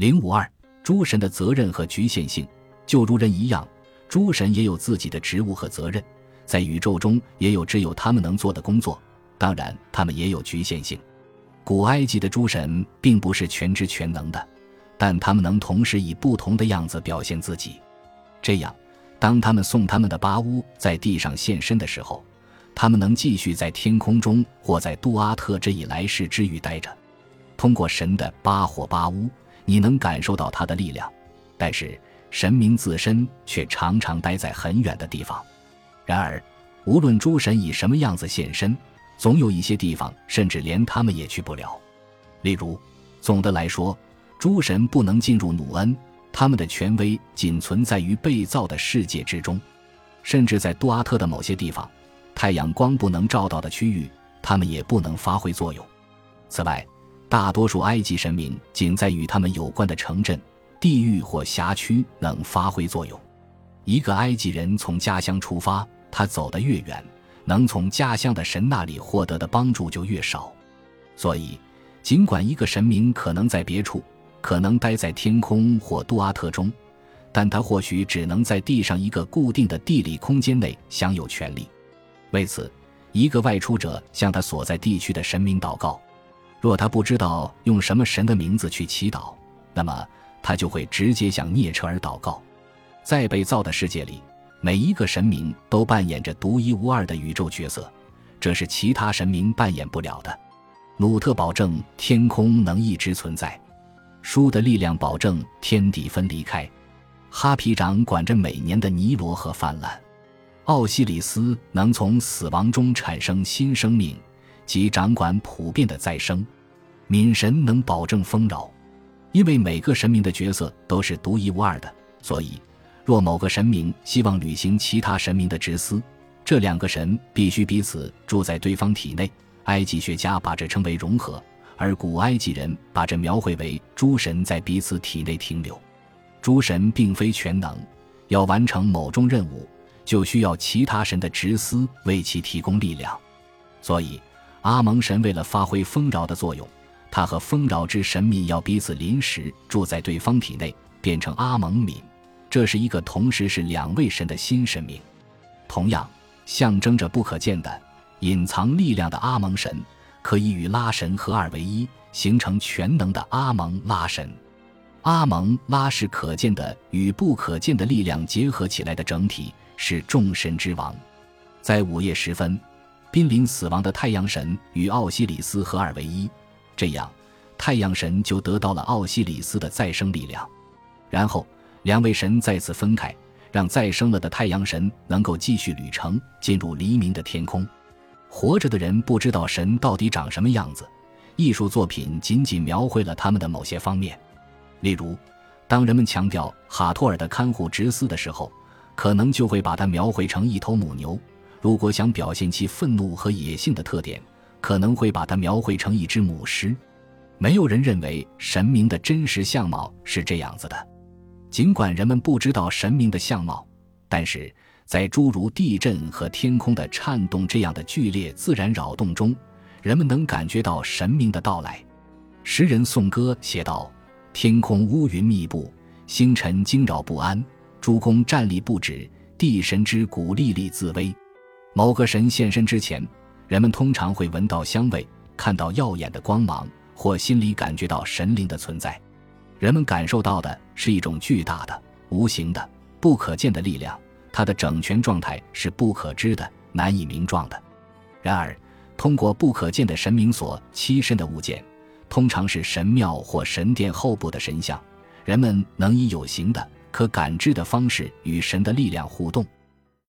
零五二，诸神的责任和局限性，就如人一样，诸神也有自己的职务和责任，在宇宙中也有只有他们能做的工作。当然，他们也有局限性。古埃及的诸神并不是全知全能的，但他们能同时以不同的样子表现自己。这样，当他们送他们的巴乌在地上现身的时候，他们能继续在天空中或在杜阿特这一来世之域待着。通过神的巴或巴乌。你能感受到他的力量，但是神明自身却常常待在很远的地方。然而，无论诸神以什么样子现身，总有一些地方甚至连他们也去不了。例如，总的来说，诸神不能进入努恩，他们的权威仅存在于被造的世界之中。甚至在杜阿特的某些地方，太阳光不能照到的区域，他们也不能发挥作用。此外，大多数埃及神明仅在与他们有关的城镇、地域或辖区能发挥作用。一个埃及人从家乡出发，他走得越远，能从家乡的神那里获得的帮助就越少。所以，尽管一个神明可能在别处，可能待在天空或杜阿特中，但他或许只能在地上一个固定的地理空间内享有权利。为此，一个外出者向他所在地区的神明祷告。若他不知道用什么神的名字去祈祷，那么他就会直接向涅车尔祷告。在被造的世界里，每一个神明都扮演着独一无二的宇宙角色，这是其他神明扮演不了的。努特保证天空能一直存在，书的力量保证天地分离开，哈皮长管着每年的尼罗河泛滥，奥西里斯能从死亡中产生新生命。即掌管普遍的再生，敏神能保证丰饶，因为每个神明的角色都是独一无二的，所以若某个神明希望履行其他神明的职司，这两个神必须彼此住在对方体内。埃及学家把这称为融合，而古埃及人把这描绘为诸神在彼此体内停留。诸神并非全能，要完成某种任务，就需要其他神的职司为其提供力量，所以。阿蒙神为了发挥丰饶的作用，他和丰饶之神明要彼此临时住在对方体内，变成阿蒙敏。这是一个同时是两位神的新神明。同样，象征着不可见的、隐藏力量的阿蒙神，可以与拉神合二为一，形成全能的阿蒙拉神。阿蒙拉是可见的与不可见的力量结合起来的整体，是众神之王。在午夜时分。濒临死亡的太阳神与奥西里斯合二为一，这样，太阳神就得到了奥西里斯的再生力量。然后，两位神再次分开，让再生了的太阳神能够继续旅程，进入黎明的天空。活着的人不知道神到底长什么样子，艺术作品仅仅描绘了他们的某些方面。例如，当人们强调哈托尔的看护直司的时候，可能就会把它描绘成一头母牛。如果想表现其愤怒和野性的特点，可能会把它描绘成一只母狮。没有人认为神明的真实相貌是这样子的。尽管人们不知道神明的相貌，但是在诸如地震和天空的颤动这样的剧烈自然扰动中，人们能感觉到神明的到来。诗人颂歌写道：“天空乌云密布，星辰惊扰不安，诸公站立不止，地神之鼓历历自危。”某个神现身之前，人们通常会闻到香味，看到耀眼的光芒，或心里感觉到神灵的存在。人们感受到的是一种巨大的、无形的、不可见的力量，它的整全状态是不可知的、难以名状的。然而，通过不可见的神明所栖身的物件，通常是神庙或神殿后部的神像，人们能以有形的、可感知的方式与神的力量互动。